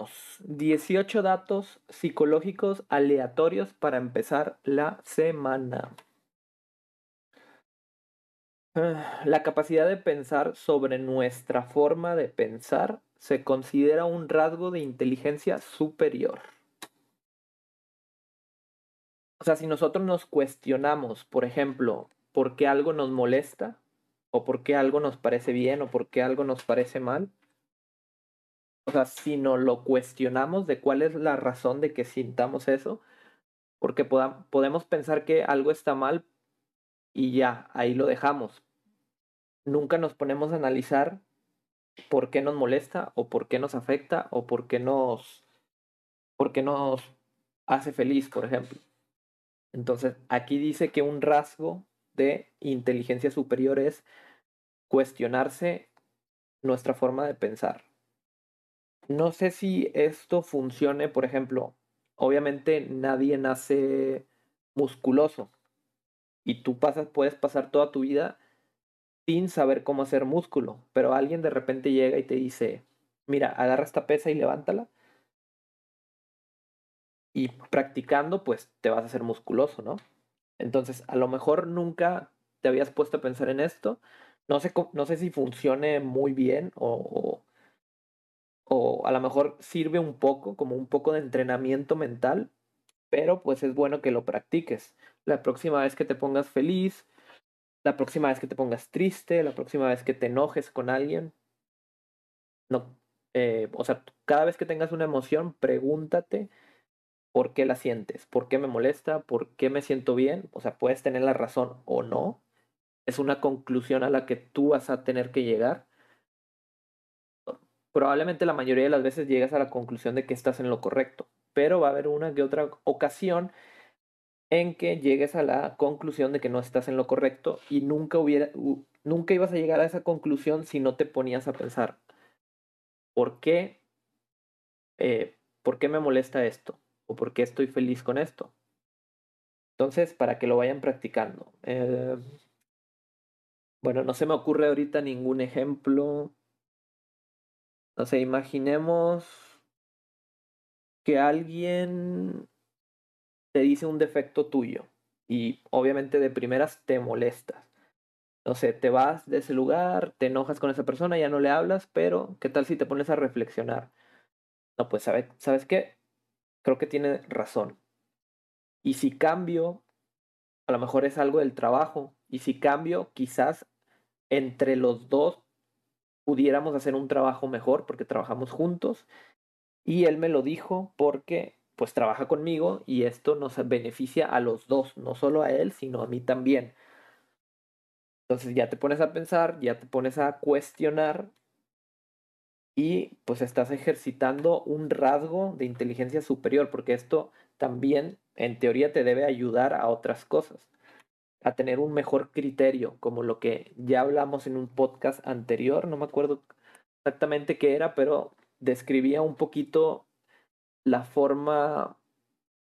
Empezamos. 18 datos psicológicos aleatorios para empezar la semana. Ah, La capacidad de pensar sobre nuestra forma de pensar se considera un rasgo de inteligencia superior. O sea, si nosotros nos cuestionamos, por ejemplo, por qué algo nos molesta, o por qué algo nos parece bien, o por qué algo nos parece mal, o sea, si nos lo cuestionamos de cuál es la razón de que sintamos eso, porque podemos pensar que algo está mal y ya, ahí lo dejamos. Nunca nos ponemos a analizar por qué nos molesta, o por qué nos afecta, o por qué nos, por qué nos hace feliz, por ejemplo. Entonces, aquí dice que un rasgo de inteligencia superior es cuestionarse nuestra forma de pensar. No sé si esto funcione, por ejemplo, obviamente nadie nace musculoso y tú pasas, puedes pasar toda tu vida sin saber cómo hacer músculo, pero alguien de repente llega y te dice, mira, agarra esta pesa y levántala y practicando pues te vas a hacer musculoso, ¿no? Entonces, a lo mejor nunca te habías puesto a pensar en esto. No sé, no sé si funcione muy bien o, o, a lo mejor sirve un poco, como un poco de entrenamiento mental, pero pues es bueno que lo practiques. La próxima vez que te pongas feliz, la próxima vez que te pongas triste, la próxima vez que te enojes con alguien, no, eh, o sea, cada vez que tengas una emoción, pregúntate por qué la sientes, por qué me molesta, por qué me siento bien, o sea, puedes tener la razón o no, es una conclusión a la que tú vas a tener que llegar. Probablemente la mayoría de las veces llegas a la conclusión de que estás en lo correcto, pero va a haber una que otra ocasión en que llegues a la conclusión de que no estás en lo correcto y nunca hubiera, nunca ibas a llegar a esa conclusión si no te ponías a pensar, ¿por qué, eh, por qué me molesta esto? ¿O por qué estoy feliz con esto? Entonces, para que lo vayan practicando. Eh, bueno, no se me ocurre ahorita ningún ejemplo. No sé, imaginemos que alguien te dice un defecto tuyo y obviamente de primeras te molestas. No sé, te vas de ese lugar, te enojas con esa persona, ya no le hablas, pero ¿qué tal si te pones a reflexionar? No, pues ¿sabe- ¿sabes qué? Creo que tiene razón. Y si cambio, a lo mejor es algo del trabajo. Y si cambio, quizás entre los dos pudiéramos hacer un trabajo mejor porque trabajamos juntos. Y él me lo dijo porque pues trabaja conmigo y esto nos beneficia a los dos, no solo a él, sino a mí también. Entonces ya te pones a pensar, ya te pones a cuestionar y pues estás ejercitando un rasgo de inteligencia superior, porque esto también en teoría te debe ayudar a otras cosas, a tener un mejor criterio, como lo que ya hablamos en un podcast anterior, no me acuerdo exactamente qué era, pero describía un poquito la forma,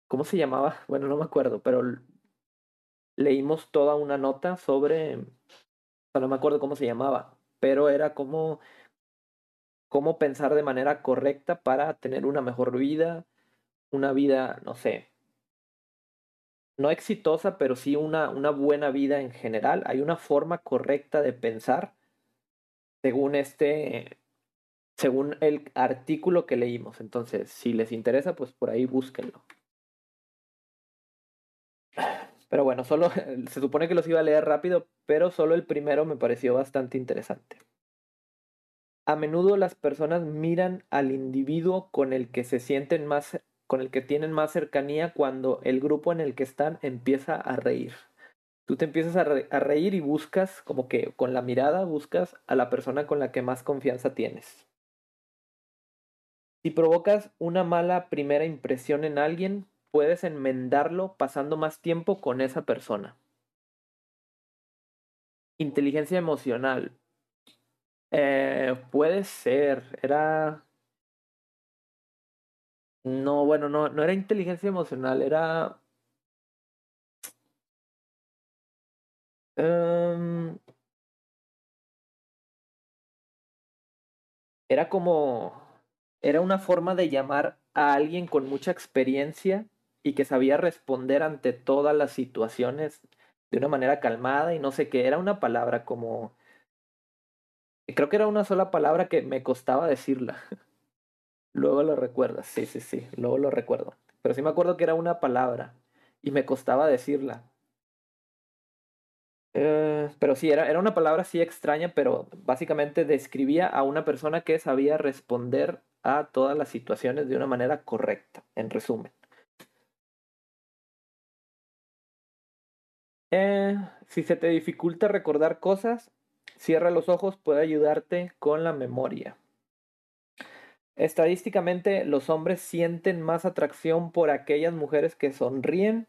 ¿cómo se llamaba? Bueno, no me acuerdo, pero leímos toda una nota sobre, no me acuerdo cómo se llamaba, pero era como cómo pensar de manera correcta para tener una mejor vida, una vida, no sé, no exitosa, pero sí una, una buena vida en general. Hay una forma correcta de pensar según este, según el artículo que leímos. Entonces, si les interesa, pues por ahí búsquenlo. Pero bueno, solo se supone que los iba a leer rápido, pero solo el primero me pareció bastante interesante. A menudo las personas miran al individuo con el que se sienten más, con el que tienen más cercanía cuando el grupo en el que están empieza a reír. Tú te empiezas a, re- a reír y buscas, como que con la mirada buscas a la persona con la que más confianza tienes. Si provocas una mala primera impresión en alguien, puedes enmendarlo pasando más tiempo con esa persona. Inteligencia emocional. Eh, puede ser. Era. No, bueno, no, no era inteligencia emocional, era. em, era como. era una forma de llamar a alguien con mucha experiencia y que sabía responder ante todas las situaciones de una manera calmada y no sé qué. Era una palabra como... Creo que era una sola palabra que me costaba decirla. luego lo recuerdas, sí, sí, sí, luego lo recuerdo. Pero sí me acuerdo que era una palabra y me costaba decirla. Eh, pero sí, era, era una palabra así extraña, pero básicamente describía a una persona que sabía responder a todas las situaciones de una manera correcta, en resumen. Eh, si se te dificulta recordar cosas, cierra los ojos, puede ayudarte con la memoria. Estadísticamente, los hombres sienten más atracción por aquellas mujeres que sonríen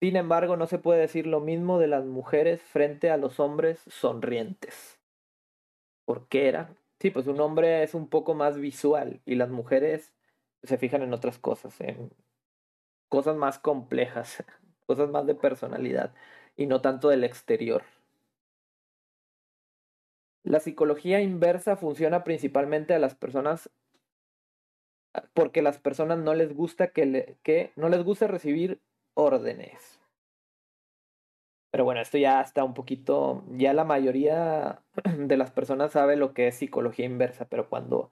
sin embargo, no se puede decir lo mismo de las mujeres frente a los hombres sonrientes. ¿Por qué era? Sí, pues un hombre es un poco más visual y las mujeres se fijan en otras cosas, en cosas más complejas, cosas más de personalidad y no tanto del exterior. La psicología inversa funciona principalmente a las personas porque las personas no les gusta que, que no les gusta recibir órdenes. Pero bueno, esto ya está un poquito, ya la mayoría de las personas sabe lo que es psicología inversa, pero cuando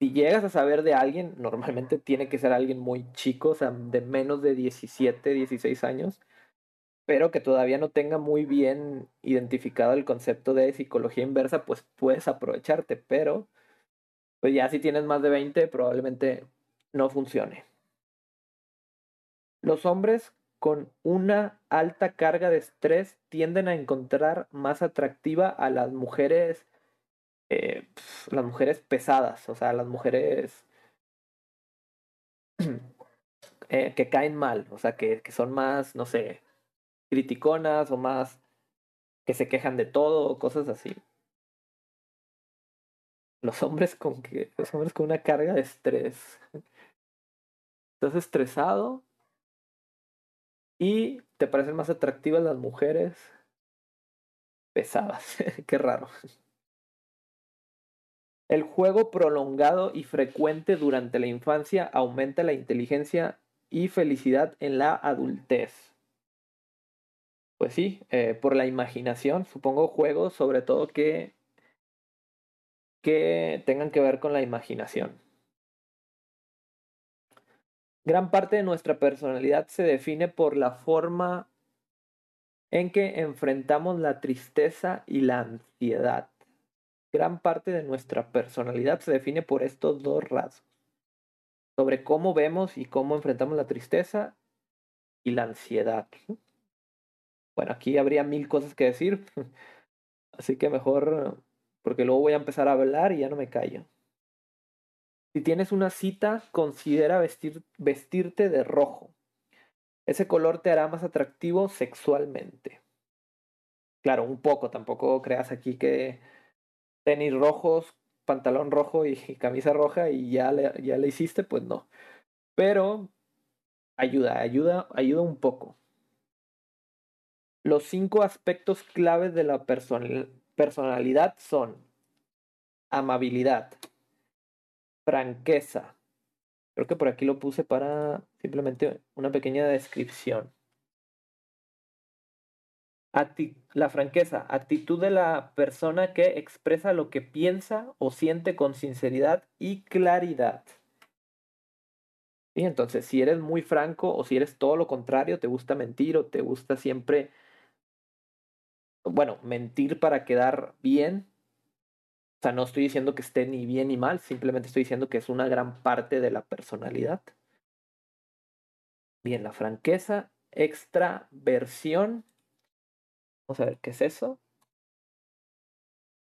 si llegas a saber de alguien, normalmente tiene que ser alguien muy chico, o sea, de menos de 17, 16 años, pero que todavía no tenga muy bien identificado el concepto de psicología inversa, pues puedes aprovecharte, pero pues ya si tienes más de 20 probablemente no funcione. Los hombres con una alta carga de estrés tienden a encontrar más atractiva a las mujeres, eh, las mujeres pesadas, o sea, las mujeres eh, que caen mal, o sea, que, que son más, no sé, criticonas o más que se quejan de todo, cosas así. Los hombres con que, los hombres con una carga de estrés. Estás estresado, y te parecen más atractivas las mujeres pesadas. Qué raro. El juego prolongado y frecuente durante la infancia aumenta la inteligencia y felicidad en la adultez. Pues sí, eh, por la imaginación, supongo juegos sobre todo que, que tengan que ver con la imaginación. Gran parte de nuestra personalidad se define por la forma en que enfrentamos la tristeza y la ansiedad. Gran parte de nuestra personalidad se define por estos dos rasgos. Sobre cómo vemos y cómo enfrentamos la tristeza y la ansiedad. Bueno, aquí habría mil cosas que decir. Así que mejor, porque luego voy a empezar a hablar y ya no me callo. Si tienes una cita, considera vestir, vestirte de rojo. Ese color te hará más atractivo sexualmente. Claro, un poco, tampoco creas aquí que tenis rojos, pantalón rojo y, camisa roja y ya le, ya le hiciste, pues no. Pero ayuda, ayuda, ayuda un poco. Los cinco aspectos claves de la personalidad son amabilidad, franqueza. Creo que por aquí lo puse para simplemente una pequeña descripción. la franqueza, actitud de la persona que expresa lo que piensa o siente con sinceridad y claridad. Y entonces, si eres muy franco o si eres todo lo contrario, te gusta mentir o te gusta siempre, bueno, mentir para quedar bien, o sea, no estoy diciendo que esté ni bien ni mal, simplemente estoy diciendo que es una gran parte de la personalidad. Bien, la franqueza, extraversión. Vamos a ver qué es eso.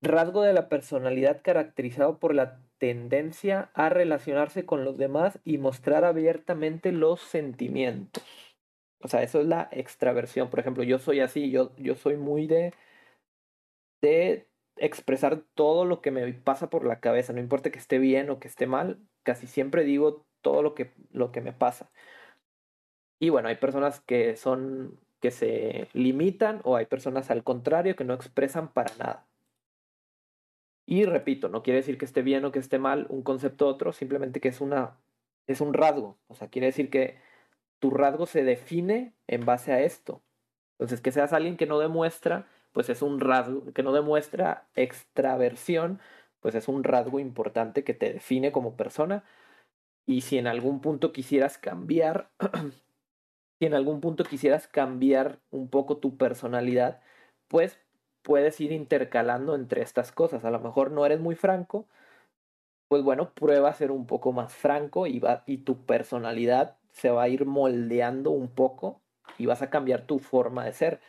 Rasgo de la personalidad caracterizado por la tendencia a relacionarse con los demás y mostrar abiertamente los sentimientos. O sea, eso es la extraversión. Por ejemplo, yo soy así, yo, yo soy muy de, de expresar todo lo que me pasa por la cabeza, no importa que esté bien o que esté mal, casi siempre digo todo lo que, lo que me pasa. Y bueno, hay personas que son que se limitan o hay personas al contrario que no expresan para nada. Y repito, no quiere decir que esté bien o que esté mal un concepto u otro, simplemente que es una es un rasgo, o sea, quiere decir que tu rasgo se define en base a esto. Entonces, que seas alguien que no demuestra, pues es un rasgo, que no demuestra extraversión, pues es un rasgo importante que te define como persona. Y si en algún punto quisieras cambiar, si en algún punto quisieras cambiar un poco tu personalidad, pues puedes ir intercalando entre estas cosas. A lo mejor no eres muy franco, pues bueno, prueba a ser un poco más franco y, va, y tu personalidad se va a ir moldeando un poco y vas a cambiar tu forma de ser,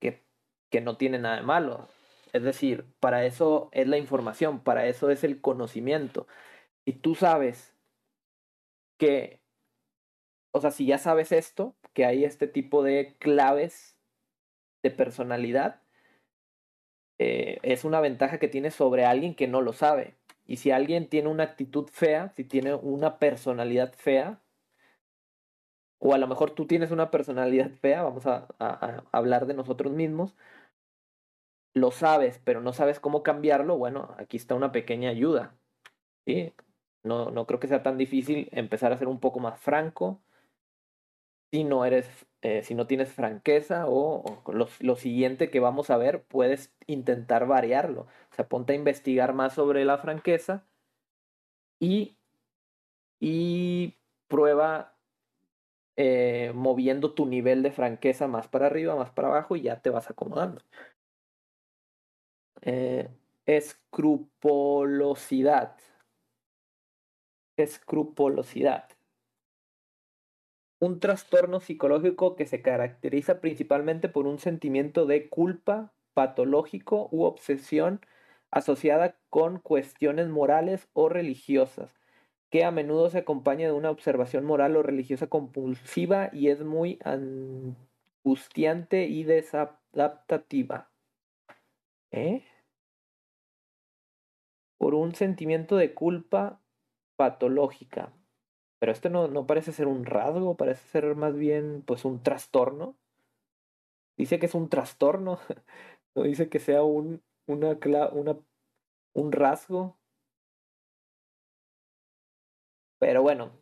que, que no tiene nada de malo. Es decir, para eso es la información, para eso es el conocimiento. Y tú sabes que, o sea, si ya sabes esto, que hay este tipo de claves de personalidad, eh, es una ventaja que tienes sobre alguien que no lo sabe. Y si alguien tiene una actitud fea, si tiene una personalidad fea, o a lo mejor tú tienes una personalidad fea, vamos a, hablar de nosotros mismos, lo sabes, pero no sabes cómo cambiarlo, bueno, aquí está una pequeña ayuda. ¿sí? No, no creo que sea tan difícil empezar a ser un poco más franco, si no eres, eh, si no tienes franqueza o, lo, siguiente que vamos a ver, puedes intentar variarlo. O sea, ponte a investigar más sobre la franqueza y, y prueba eh, moviendo tu nivel de franqueza más para arriba, más para abajo y ya te vas acomodando. Eh, escrupulosidad. Escrupulosidad un trastorno psicológico que se caracteriza principalmente por un sentimiento de culpa patológico u obsesión asociada con cuestiones morales o religiosas, que a menudo se acompaña de una observación moral o religiosa compulsiva y es muy angustiante y desadaptativa. ¿Eh? Por un sentimiento de culpa patológica. Pero esto no, no parece ser un rasgo, parece ser más bien pues un trastorno. Dice que es un trastorno, no dice que sea un, una, una, un rasgo. Pero bueno,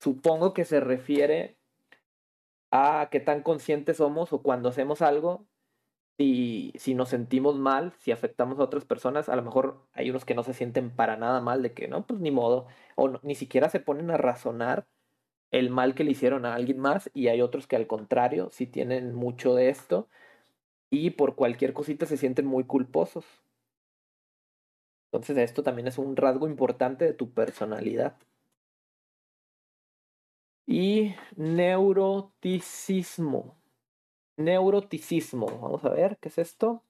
supongo que se refiere a qué tan conscientes somos o cuando hacemos algo, si, si nos sentimos mal, si afectamos a otras personas, a lo mejor hay unos que no se sienten para nada mal de que no, pues ni modo, o ni siquiera se ponen a razonar el mal que le hicieron a alguien más y hay otros que al contrario, si tienen mucho de esto y por cualquier cosita se sienten muy culposos. Entonces esto también es un rasgo importante de tu personalidad. Y neuroticismo. Neuroticismo. Vamos a ver, ¿qué es esto?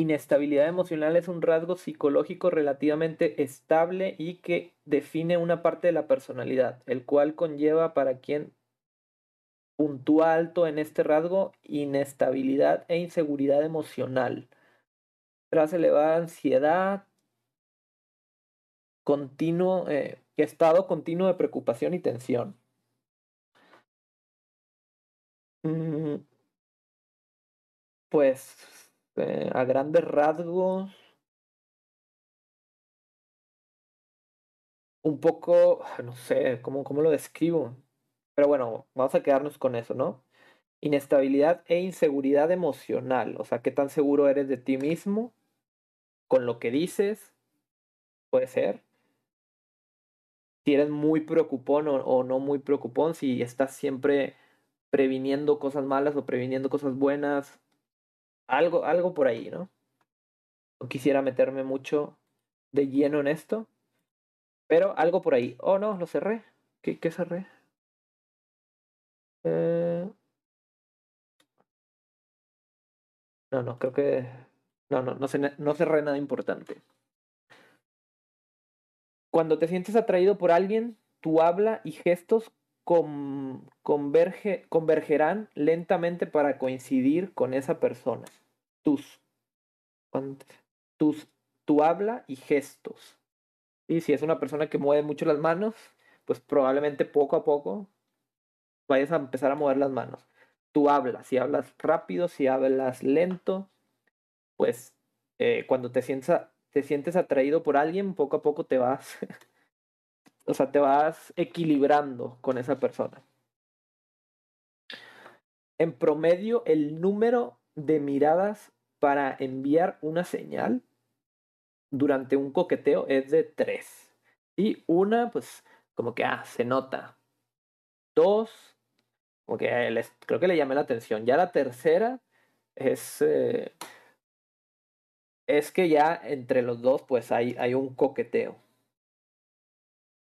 Inestabilidad emocional es un rasgo psicológico relativamente estable y que define una parte de la personalidad, el cual conlleva para quien puntúa alto en este rasgo inestabilidad e inseguridad emocional. Tras elevada ansiedad, continuo, eh, estado continuo de preocupación y tensión. Mm, pues eh, a grandes rasgos, un poco, no sé, ¿cómo, ¿cómo lo describo? Pero bueno, vamos a quedarnos con eso, ¿no? Inestabilidad e inseguridad emocional, o sea, ¿qué tan seguro eres de ti mismo? Con lo que dices, puede ser. Si eres muy preocupón o no muy preocupón, si estás siempre previniendo cosas malas o previniendo cosas buenas. Algo, algo por ahí, ¿no? No quisiera meterme mucho de lleno en esto. Pero algo por ahí. Oh, no, lo cerré. ¿Qué, cerré? Eh... No, no, creo que. No, no, no, no cerré nada importante. Cuando te sientes atraído por alguien, tu habla y gestos converge, convergerán lentamente para coincidir con esa persona. Tus, tus, tu habla y gestos. Y si es una persona que mueve mucho las manos, pues probablemente poco a poco vayas a empezar a mover las manos. Tu habla, si hablas rápido, si hablas lento, pues eh, cuando te sientes, te sientes atraído por alguien, poco a poco te vas, o sea, te vas equilibrando con esa persona. En promedio, el número de miradas para enviar una señal durante un coqueteo es de tres. Y una, pues, como que, ah, se nota. Dos, como que les, creo que le llamé la atención. Ya la tercera es, eh, es que ya entre los dos, pues, hay, hay un coqueteo.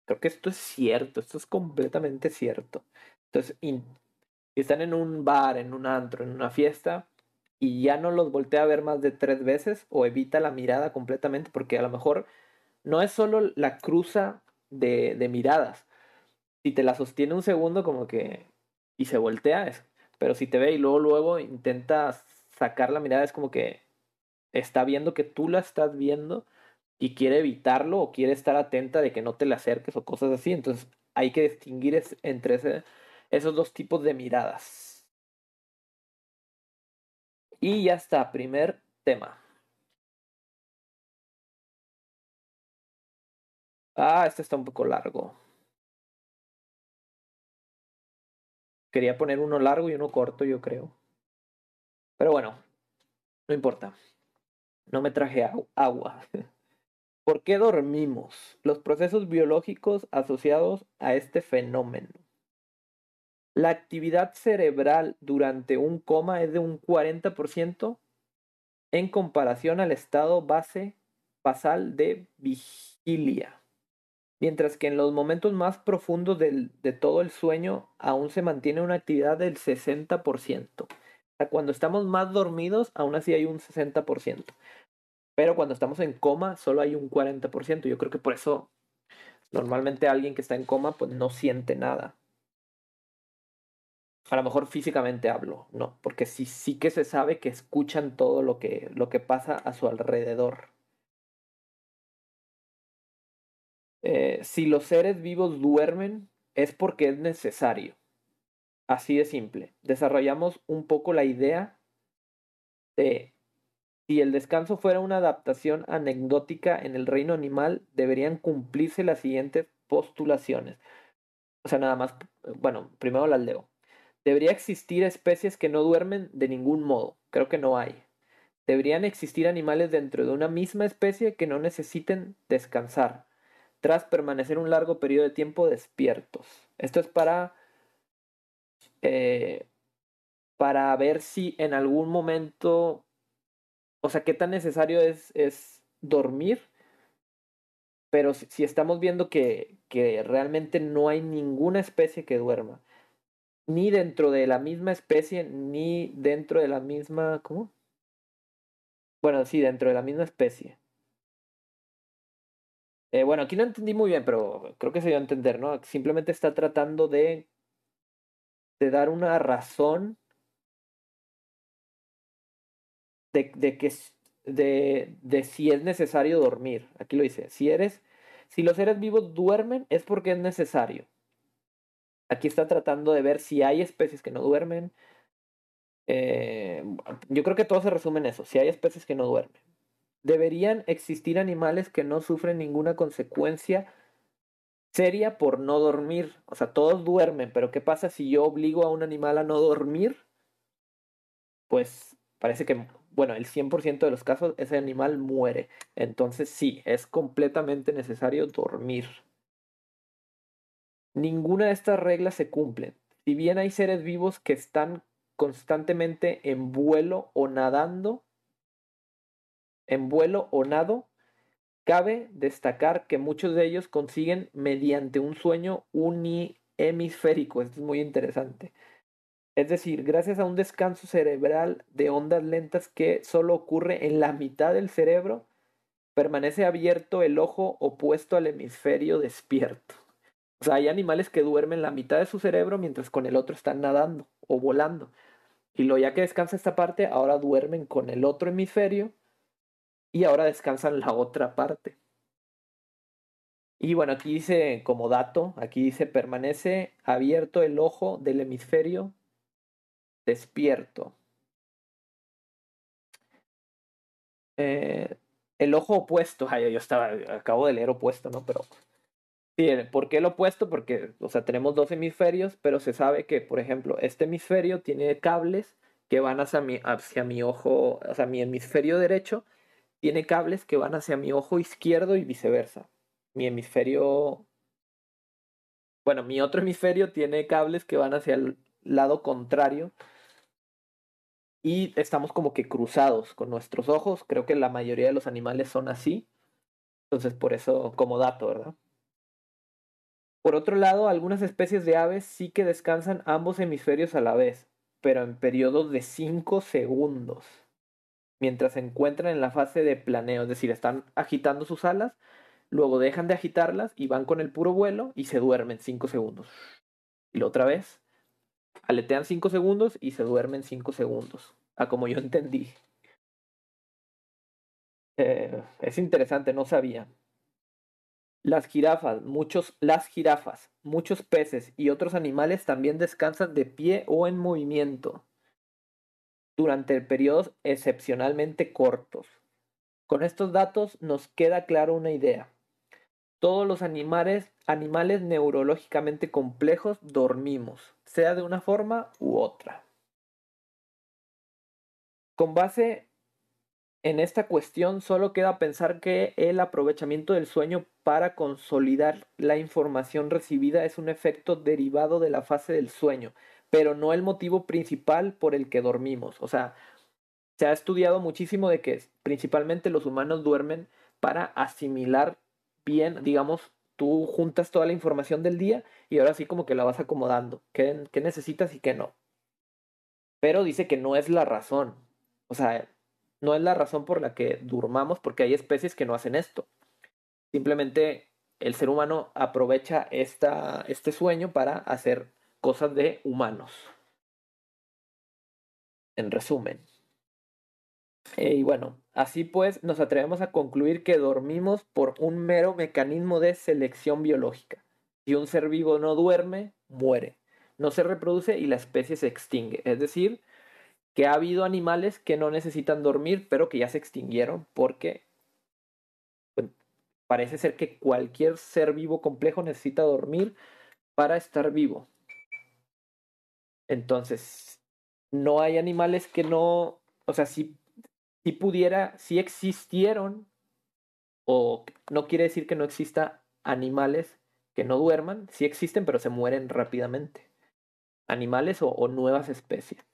Creo que esto es cierto, esto es completamente cierto. Entonces, están en un bar, en un antro, en una fiesta, y ya no los voltea a ver más de tres veces o evita la mirada completamente, porque a lo mejor no es solo la cruza de, de miradas. Si te la sostiene un segundo, como que. y se voltea, es, pero si te ve y luego, luego intenta sacar la mirada, es como que está viendo que tú la estás viendo y quiere evitarlo o quiere estar atenta de que no te le acerques o cosas así. Entonces hay que distinguir entre esos dos tipos de miradas. Y ya está, primer tema. Ah, este está un poco largo. Quería poner uno largo y uno corto, yo creo. Pero bueno, no importa. No me traje agua. ¿Por qué dormimos? Los procesos biológicos asociados a este fenómeno. La actividad cerebral durante un coma es de un 40% en comparación al estado base basal de vigilia. Mientras que en los momentos más profundos de todo el sueño aún se mantiene una actividad del 60%. Cuando estamos más dormidos, aún así hay un 60%. Pero cuando estamos en coma, solo hay un 40%. Yo creo que por eso normalmente alguien que está en coma pues no siente nada a lo mejor físicamente hablo, no, porque sí, sí que se sabe que escuchan todo lo que, lo que pasa a su alrededor. Eh, si los seres vivos duermen, es porque es necesario. Así de simple. Desarrollamos un poco la idea de si el descanso fuera una adaptación anecdótica en el reino animal, deberían cumplirse las siguientes postulaciones. O sea, nada más, bueno, primero las leo. ¿Debería existir especies que no duermen de ningún modo? Creo que no hay. ¿Deberían existir animales dentro de una misma especie que no necesiten descansar, tras permanecer un largo periodo de tiempo despiertos? Esto es para, eh, para ver si en algún momento, o sea, qué tan necesario es, es dormir, pero si, estamos viendo que, que realmente no hay ninguna especie que duerma ni dentro de la misma especie, ni dentro de la misma. ¿Cómo? Bueno, sí, dentro de la misma especie. Eh, bueno, aquí no entendí muy bien, pero creo que se dio a entender, ¿no? Simplemente está tratando de, de dar una razón de, de que de, de si es necesario dormir. Aquí lo dice. Si eres, si los seres vivos duermen, es porque es necesario. Aquí está tratando de ver si hay especies que no duermen. Eh, yo creo que todo se resume en eso, si hay especies que no duermen. Deberían existir animales que no sufren ninguna consecuencia seria por no dormir. O sea, todos duermen, pero ¿qué pasa si yo obligo a un animal a no dormir? Pues parece que, bueno, el 100% de los casos ese animal muere. Entonces sí, es completamente necesario dormir. Ninguna de estas reglas se cumplen. Si bien hay seres vivos que están constantemente en vuelo o nadando, en vuelo o nado, cabe destacar que muchos de ellos consiguen mediante un sueño unihemisférico. Esto es muy interesante. Es decir, gracias a un descanso cerebral de ondas lentas que solo ocurre en la mitad del cerebro, permanece abierto el ojo opuesto al hemisferio despierto. O sea, hay animales que duermen la mitad de su cerebro mientras con el otro están nadando o volando. Y lo ya que descansa esta parte, ahora duermen con el otro hemisferio y ahora descansan la otra parte. Y bueno, aquí dice como dato, aquí dice permanece abierto el ojo del hemisferio despierto. eh, el ojo opuesto, ay, yo estaba, acabo de leer opuesto, ¿no? Pero ¿por qué el opuesto? Porque, o sea, tenemos dos hemisferios, pero se sabe que, por ejemplo, este hemisferio tiene cables que van hacia mi, hacia mi ojo, sea, mi hemisferio derecho tiene cables que van hacia mi ojo izquierdo y viceversa. Mi hemisferio, bueno, mi otro hemisferio tiene cables que van hacia el lado contrario y estamos como que cruzados con nuestros ojos. Creo que la mayoría de los animales son así. Entonces, por eso, como dato, ¿verdad? Por otro lado, algunas especies de aves sí que descansan ambos hemisferios a la vez, pero en periodos de 5 segundos mientras se encuentran en la fase de planeo, es decir, están agitando sus alas, luego dejan de agitarlas y van con el puro vuelo y se duermen 5 segundos. Y la otra vez, aletean 5 segundos y se duermen 5 segundos, a como yo entendí. Eh, es interesante, no sabía. Las jirafas, muchos, las jirafas, muchos peces y otros animales también descansan de pie o en movimiento durante periodos excepcionalmente cortos. Con estos datos nos queda clara una idea. Todos los animales, animales neurológicamente complejos dormimos, sea de una forma u otra. Con base en esta cuestión, solo queda pensar que el aprovechamiento del sueño para consolidar la información recibida es un efecto derivado de la fase del sueño, pero no el motivo principal por el que dormimos. O sea, se ha estudiado muchísimo de que principalmente los humanos duermen para asimilar bien, digamos, tú juntas toda la información del día y ahora sí como que la vas acomodando, qué, qué necesitas y qué no. Pero dice que no es la razón. O sea, no es la razón por la que durmamos porque hay especies que no hacen esto. Simplemente el ser humano aprovecha esta, este sueño para hacer cosas de humanos. En resumen. Y bueno, así pues nos atrevemos a concluir que dormimos por un mero mecanismo de selección biológica. Si un ser vivo no duerme, muere. No se reproduce y la especie se extingue. Es decir, que ha habido animales que no necesitan dormir, pero que ya se extinguieron porque pues, parece ser que cualquier ser vivo complejo necesita dormir para estar vivo. Entonces, no hay animales que no, o sea, si, si pudiera, si existieron, o no quiere decir que no exista animales que no duerman, sí existen, pero se mueren rápidamente. Animales o, nuevas especies.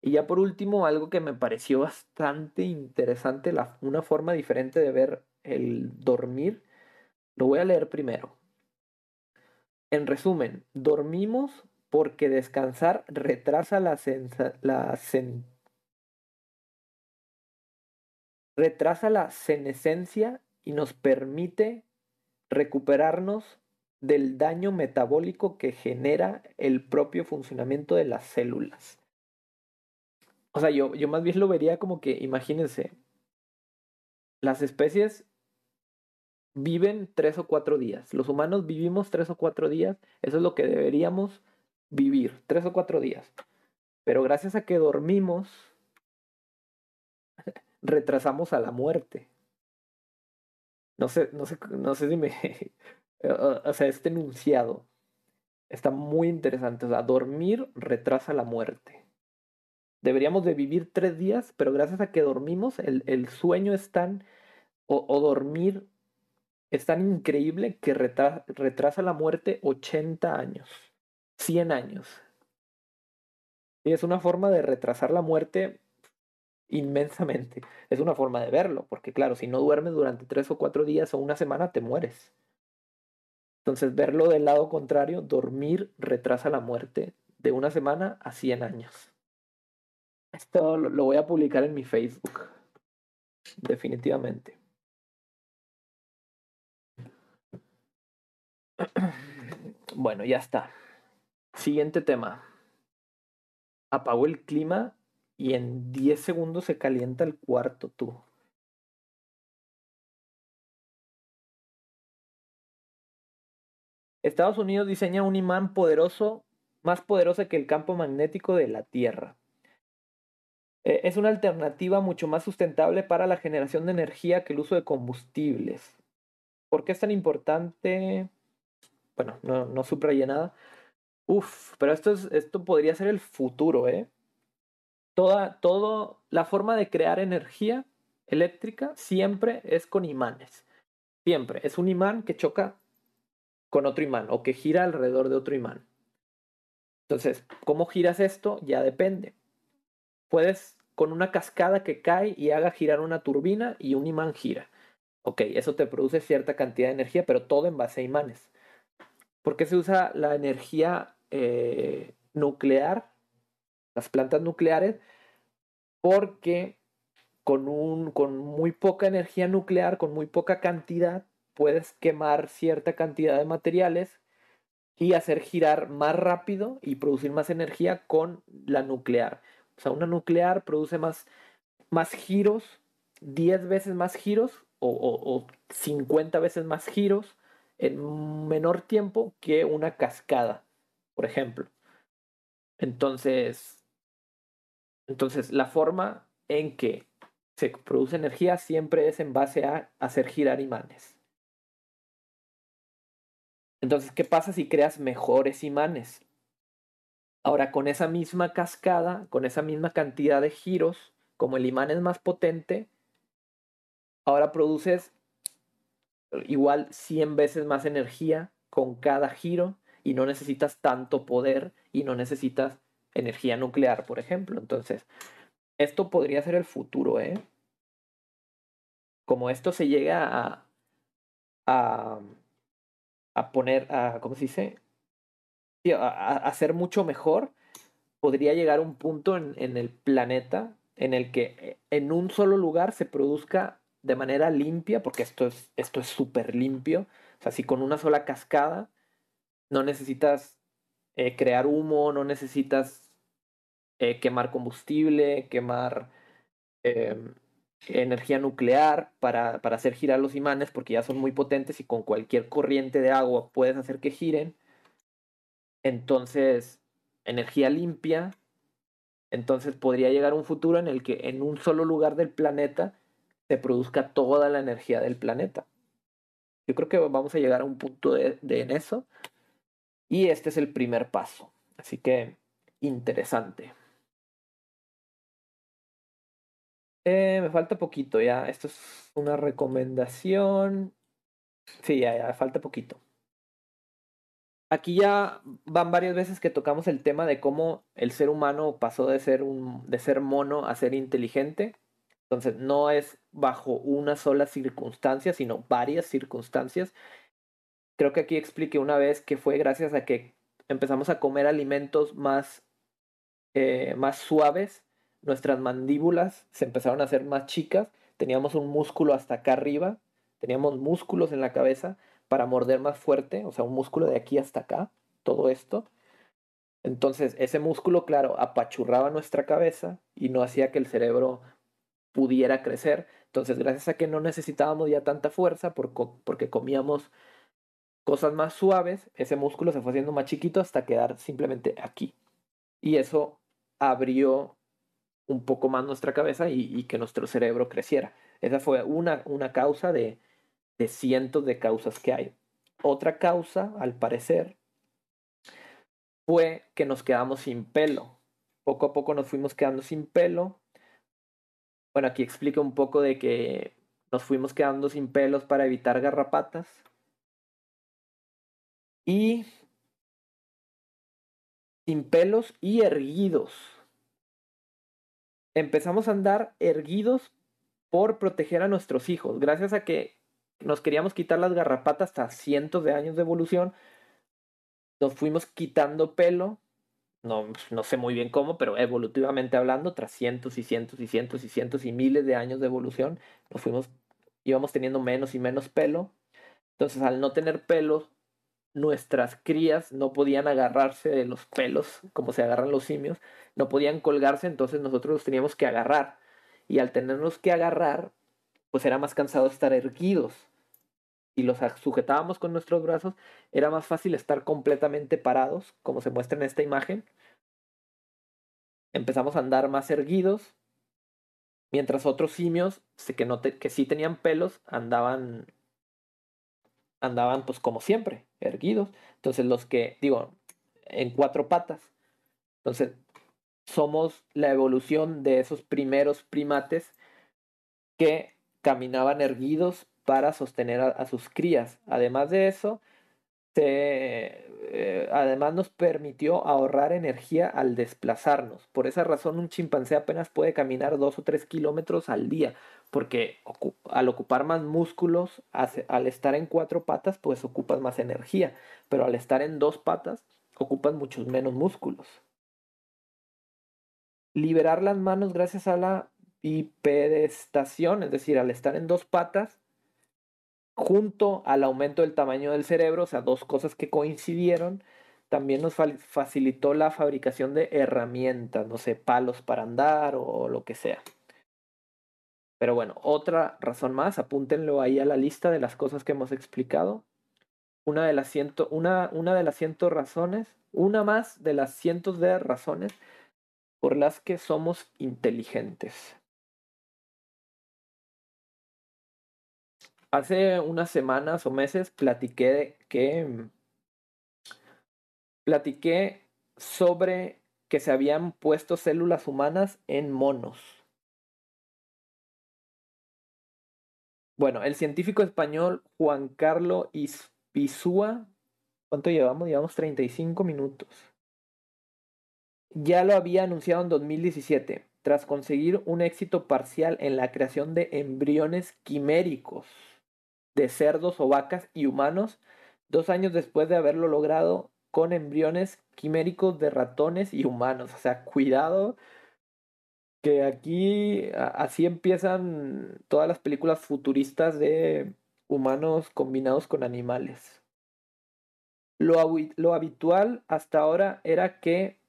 Y ya por último, algo que me pareció bastante interesante, la, una forma diferente de ver el dormir, lo voy a leer primero. En resumen, dormimos porque descansar retrasa la, la retrasa la senescencia y nos permite recuperarnos del daño metabólico que genera el propio funcionamiento de las células. O sea, yo, yo más bien lo vería como que, imagínense, las especies viven tres o cuatro días. Los humanos vivimos tres o cuatro días. Eso es lo que deberíamos vivir, tres o cuatro días. Pero gracias a que dormimos, retrasamos a la muerte. No sé, no sé, no sé si me. o sea, este enunciado está muy interesante. O sea, dormir retrasa la muerte. Deberíamos de vivir tres días, pero gracias a que dormimos, el, el sueño es tan. O, o, dormir es tan increíble que retrasa la muerte 80 años. 100 años. Y es una forma de retrasar la muerte inmensamente. Es una forma de verlo, porque claro, si no duermes durante tres o cuatro días o una semana, te mueres. Entonces, verlo del lado contrario, dormir retrasa la muerte de una semana a 100 años. Esto lo voy a publicar en mi Facebook. Definitivamente. Bueno, ya está. Siguiente tema. Apagó el clima y en 10 segundos se calienta el cuarto, tú. Estados Unidos diseña un imán poderoso, más poderoso que el campo magnético de la Tierra. Eh, es una alternativa mucho más sustentable para la generación de energía que el uso de combustibles. ¿Por qué es tan importante? Bueno, no, no subrayé nada. Uf, pero esto, es, esto podría ser el futuro, ¿eh? Toda, todo, la forma de crear energía eléctrica siempre es con imanes. Siempre. Es un imán que choca con otro imán o que gira alrededor de otro imán. Entonces, ¿cómo giras esto? Ya depende. Puedes con una cascada que cae y haga girar una turbina y un imán gira. Ok, eso te produce cierta cantidad de energía, pero todo en base a imanes. ¿Por qué se usa la energía eh, nuclear, las plantas nucleares? Porque con, un, con muy poca energía nuclear, con muy poca cantidad, puedes quemar cierta cantidad de materiales y hacer girar más rápido y producir más energía con la nuclear. O sea, una nuclear produce más, más giros, 10 veces más giros o, o, 50 veces más giros en menor tiempo que una cascada, por ejemplo. Entonces, entonces la forma en que se produce energía siempre es en base a hacer girar imanes. Entonces, ¿qué pasa si creas mejores imanes? Ahora, con esa misma cascada, con esa misma cantidad de giros, como el imán es más potente, ahora produces igual 100 veces más energía con cada giro y no necesitas tanto poder y no necesitas energía nuclear, por ejemplo. Entonces, esto podría ser el futuro, ¿eh? Como esto se llega a, a a poner, a, ¿cómo se dice? a, ser mucho mejor, podría llegar un punto en, en el planeta en el que eh, en un solo lugar se produzca de manera limpia, porque esto es esto es súper limpio, o sea, si con una sola cascada no necesitas eh, crear humo, no necesitas eh, quemar combustible, quemar em, energía nuclear para, para, hacer girar los imanes porque ya son muy potentes y con cualquier corriente de agua puedes hacer que giren. Entonces, energía limpia. Entonces podría llegar un futuro en el que en un solo lugar del planeta se produzca toda la energía del planeta. Yo creo que vamos a llegar a un punto de, de en eso. Y este es el primer paso. Así que interesante. Eh, me falta poquito ya. Esto es una recomendación. Sí, ya, ya, falta poquito. Aquí ya van varias veces que tocamos el tema de cómo el ser humano pasó de ser un de ser mono a ser inteligente. Entonces, no es bajo una sola circunstancia, sino varias circunstancias. Creo que aquí expliqué una vez que fue gracias a que empezamos a comer alimentos más, eh, más suaves nuestras mandíbulas se empezaron a hacer más chicas, teníamos un músculo hasta acá arriba, teníamos músculos en la cabeza para morder más fuerte, o sea, un músculo de aquí hasta acá, todo esto. Entonces, ese músculo, claro, apachurraba nuestra cabeza y no hacía que el cerebro pudiera crecer. Entonces, gracias a que no necesitábamos ya tanta fuerza porque comíamos cosas más suaves, ese músculo se fue haciendo más chiquito hasta quedar simplemente aquí. Y eso abrió un poco más nuestra cabeza y, que nuestro cerebro creciera. Esa fue una, una causa de, de cientos de causas que hay. Otra causa, al parecer, fue que nos quedamos sin pelo. Poco a poco nos fuimos quedando sin pelo. Bueno, aquí explica un poco de que nos fuimos quedando sin pelos para evitar garrapatas. Y sin pelos y erguidos empezamos a andar erguidos por proteger a nuestros hijos. Gracias a que nos queríamos quitar las garrapatas hasta cientos de años de evolución, nos fuimos quitando pelo. No, no sé muy bien cómo, pero evolutivamente hablando, tras cientos y cientos y cientos y cientos y miles de años de evolución, nos fuimos, íbamos teniendo menos y menos pelo. Entonces, al no tener pelos, nuestras crías no podían agarrarse de los pelos como se agarran los simios, no podían colgarse, entonces nosotros los teníamos que agarrar. Y al tenernos que agarrar, pues era más cansado estar erguidos. Y los sujetábamos con nuestros brazos, era más fácil estar completamente parados, como se muestra en esta imagen. Empezamos a andar más erguidos Mientras otros simios que, no que sí tenían pelos andaban andaban pues como siempre, erguidos. Entonces los que, digo, en cuatro patas. Entonces somos la evolución de esos primeros primates que caminaban erguidos para sostener a, sus crías. Además de eso, eh, además nos permitió ahorrar energía al desplazarnos. Por esa razón un chimpancé apenas puede caminar dos o tres kilómetros al día, porque al ocupar más músculos, al estar en cuatro patas, pues ocupas más energía, pero al estar en dos patas, ocupas muchos menos músculos. Liberar las manos gracias a la bipedestación, es decir, al estar en dos patas, junto al aumento del tamaño del cerebro, o sea, dos cosas que coincidieron, también nos facilitó la fabricación de herramientas, no sé, palos para andar o lo que sea. Pero bueno, otra razón más, apúntenlo ahí a la lista de las cosas que hemos explicado. Una de las ciento, una, una de las razones, una más de las cientos de razones por las que somos inteligentes. Hace unas semanas o meses platiqué que platiqué sobre que se habían puesto células humanas en monos. Bueno, el científico español Juan Carlos Ispizúa, ¿cuánto llevamos? Llevamos 35 minutos. Ya lo había anunciado en 2017, tras conseguir un éxito parcial en la creación de embriones quiméricos de cerdos o vacas y humanos, dos años después de haberlo logrado con embriones quiméricos de ratones y humanos. O sea, cuidado que aquí así empiezan todas las películas futuristas de humanos combinados con animales. Lo, lo habitual hasta ahora era que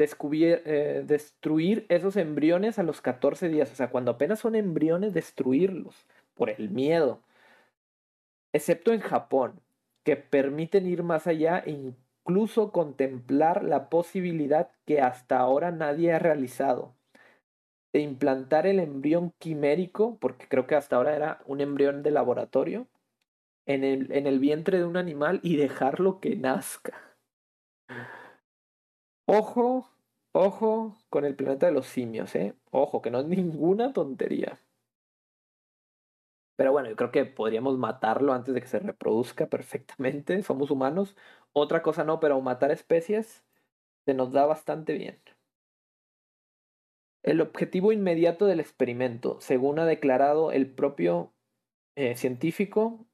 eh, destruir esos embriones a los 14 días, o sea, cuando apenas son embriones, destruirlos por el miedo excepto en Japón, que permiten ir más allá e incluso contemplar la posibilidad que hasta ahora nadie ha realizado de implantar el embrión quimérico, porque creo que hasta ahora era un embrión de laboratorio, en el, en el vientre de un animal y dejarlo que nazca. Ojo, ojo con el planeta de los simios, ¿eh? Ojo, que no es ninguna tontería. Pero bueno, yo creo que podríamos matarlo antes de que se reproduzca perfectamente. Somos humanos. Otra cosa no, pero matar especies se nos da bastante bien. El objetivo inmediato del experimento, según ha declarado el propio eh, científico,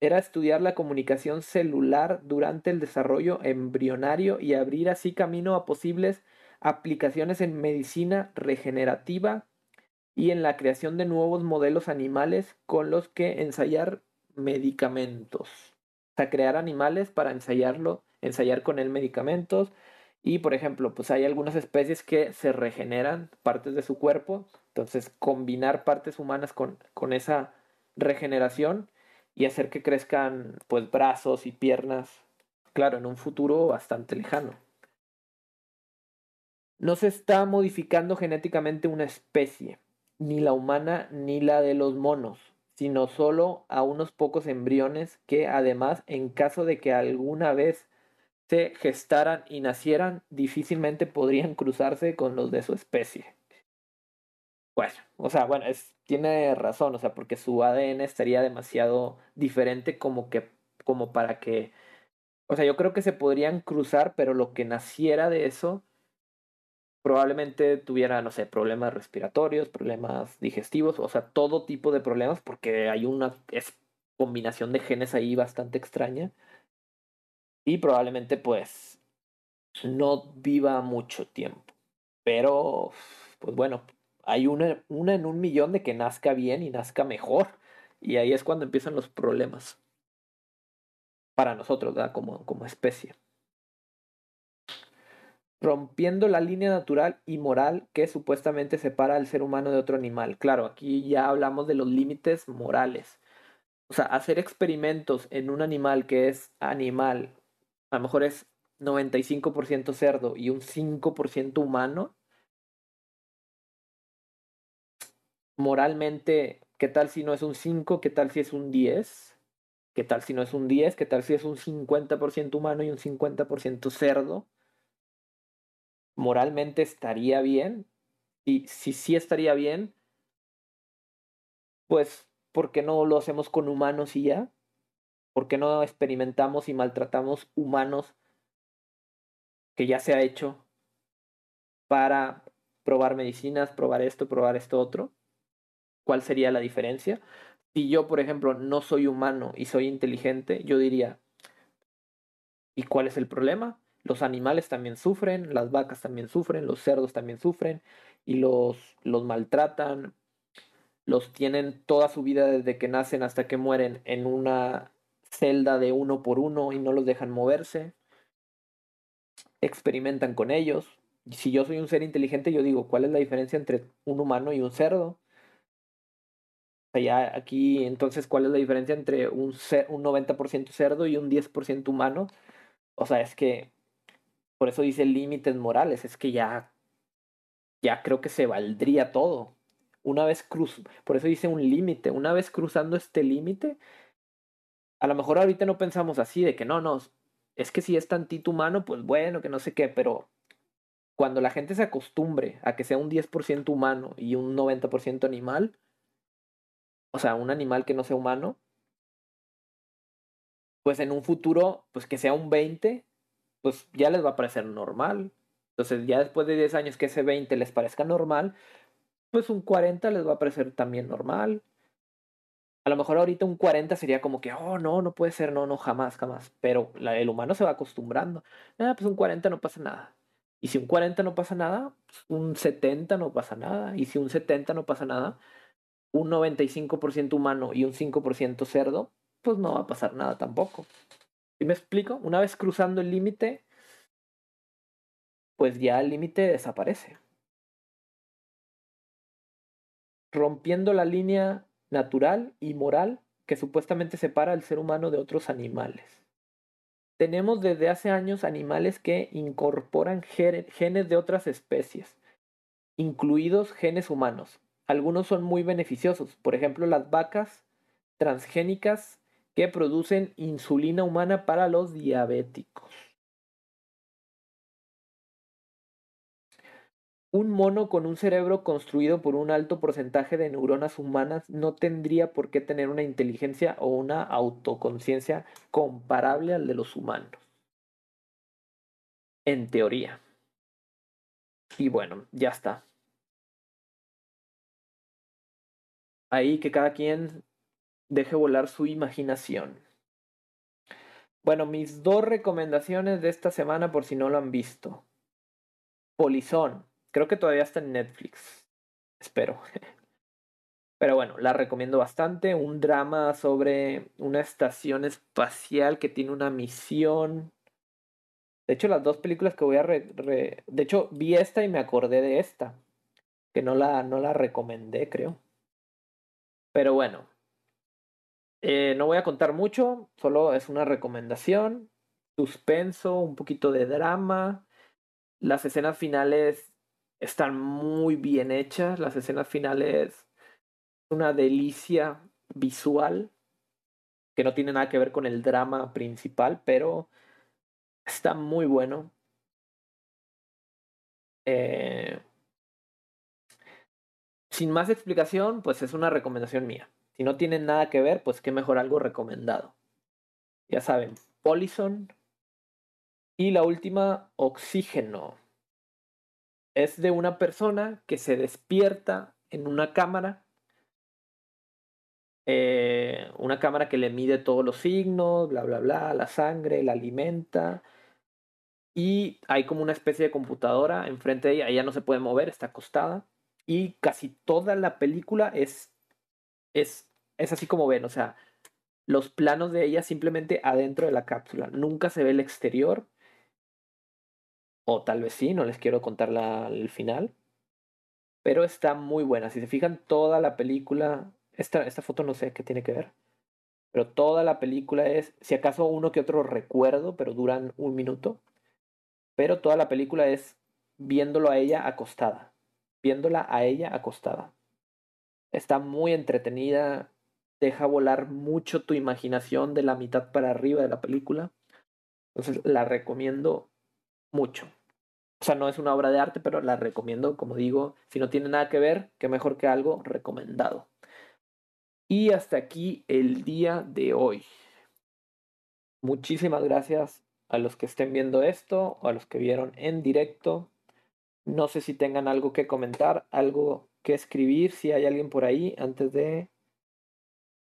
era estudiar la comunicación celular durante el desarrollo embrionario y abrir así camino a posibles aplicaciones en medicina regenerativa y en la creación de nuevos modelos animales con los que ensayar medicamentos. O sea, crear animales para ensayarlo, ensayar con él medicamentos. Y por ejemplo, pues hay algunas especies que se regeneran partes de su cuerpo. Entonces, combinar partes humanas con, con esa regeneración y hacer que crezcan pues brazos y piernas, claro, en un futuro bastante lejano. No se está modificando genéticamente una especie, ni la humana ni la de los monos, sino solo a unos pocos embriones que además en caso de que alguna vez se gestaran y nacieran, difícilmente podrían cruzarse con los de su especie. Bueno, o sea, bueno, es, tiene razón, o sea, porque su ADN estaría demasiado diferente como que, como para que, o sea, yo creo que se podrían cruzar, pero lo que naciera de eso probablemente tuviera, no sé, problemas respiratorios, problemas digestivos, o sea, todo tipo de problemas, porque hay una combinación de genes ahí bastante extraña. Y probablemente, pues, no viva mucho tiempo. Pero, pues bueno, hay una, una en un millón de que nazca bien y nazca mejor. Y ahí es cuando empiezan los problemas. Para nosotros, ¿verdad? Como, como especie rompiendo la línea natural y moral que supuestamente separa al ser humano de otro animal. Claro, aquí ya hablamos de los límites morales. O sea, hacer experimentos en un animal que es animal, a lo mejor es 95% cerdo y un 5% humano, moralmente, ¿qué tal si no es un 5? ¿Qué tal si es un 10? ¿Qué tal si no es un 10? ¿Qué tal si es un 50% humano y un 50% cerdo? Moralmente estaría bien. Y si sí estaría bien, pues, ¿por qué no lo hacemos con humanos y ya? ¿Por qué no experimentamos y maltratamos humanos que ya se ha hecho para probar medicinas, probar esto, probar esto otro? ¿Cuál sería la diferencia? Si yo, por ejemplo, no soy humano y soy inteligente, yo diría, ¿y cuál es el problema? Los animales también sufren, las vacas también sufren, los cerdos también sufren y los, los maltratan, los tienen toda su vida desde que nacen hasta que mueren en una celda de uno por uno y no los dejan moverse. Experimentan con ellos. Si yo soy un ser inteligente, yo digo, ¿cuál es la diferencia entre un humano y un cerdo? O sea, ya aquí, entonces, ¿cuál es la diferencia entre un, un 90% cerdo y un 10% humano? O sea, es que, por eso dice límites morales, es que ya, ya creo que se valdría todo. Una vez cruz, por eso dice un límite, una vez cruzando este límite, a lo mejor ahorita no pensamos así, de que no, no, es que si es tantito humano, pues bueno, que no sé qué, pero cuando la gente se acostumbre a que sea un 10% humano y un 90% animal, o sea, un animal que no sea humano, pues en un futuro, pues que sea un 20, pues ya les va a parecer normal. Entonces ya después de 10 años que ese 20 les parezca normal, pues un 40 les va a parecer también normal. A lo mejor ahorita un 40 sería como que, oh, no, no puede ser, no, no, jamás, jamás. Pero el humano se va acostumbrando. Ah, pues un 40 no pasa nada. Y si un 40 no pasa nada, pues un 70 no pasa nada. Y si un 70 no pasa nada, un 95% humano y un 5% cerdo, pues no va a pasar nada tampoco. ¿Sí me explico? Una vez cruzando el límite, pues ya el límite desaparece. Rompiendo la línea natural y moral que supuestamente separa al ser humano de otros animales. Tenemos desde hace años animales que incorporan genes de otras especies, incluidos genes humanos. Algunos son muy beneficiosos, por ejemplo las vacas transgénicas que producen insulina humana para los diabéticos. Un mono con un cerebro construido por un alto porcentaje de neuronas humanas no tendría por qué tener una inteligencia o una autoconciencia comparable al de los humanos. En teoría. Y bueno, ya está. Ahí que cada quien deje volar su imaginación. Bueno, mis dos recomendaciones de esta semana por si no lo han visto. Polizón, Creo que todavía está en Netflix. Espero. Pero bueno, la recomiendo bastante. Un drama sobre una estación espacial que tiene una misión. De hecho, las dos películas que voy a... De hecho, vi esta y me acordé de esta. Que no la, no la recomendé, creo. Pero bueno. Eh, no voy a contar mucho. Solo es una recomendación. Suspenso, un poquito de drama. Las escenas finales están muy bien hechas. Las escenas finales, una delicia visual que no tiene nada que ver con el drama principal, pero está muy bueno. Eh, sin más explicación, pues es una recomendación mía. Si no tiene nada que ver, pues qué mejor algo recomendado. Ya saben, Polison. Y la última, Oxígeno es de una persona que se despierta en una cámara, eh, una cámara que le mide todos los signos, bla, bla, bla, la sangre, la alimenta, y hay como una especie de computadora enfrente de ella, ella no se puede mover, está acostada, y casi toda la película es, es, es así como ven, o sea, los planos de ella simplemente adentro de la cápsula, nunca se ve el exterior, o tal vez sí, no les quiero contar la, el final. Pero está muy buena. Si se fijan, toda la película. Esta, esta foto no sé qué tiene que ver. Pero toda la película es, si acaso uno que otro recuerdo, pero duran un minuto. Pero toda la película es viéndolo a ella acostada. Viéndola a ella acostada. Está muy entretenida, deja volar mucho tu imaginación de la mitad para arriba de la película. Entonces la recomiendo mucho. O sea, no es una obra de arte, pero la recomiendo, como digo, si no tiene nada que ver, que mejor que algo recomendado. Y hasta aquí el día de hoy. Muchísimas gracias a los que estén viendo esto o a los que vieron en directo. No sé si tengan algo que comentar, algo que escribir, si hay alguien por ahí antes de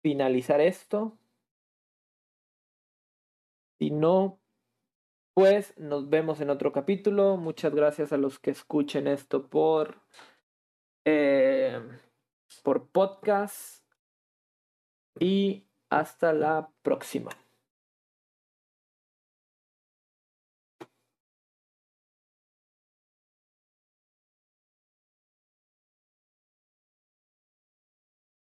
finalizar esto. Si no, pues nos vemos en otro capítulo. Muchas gracias a los que escuchen esto por, eh, por podcast. Y hasta la próxima.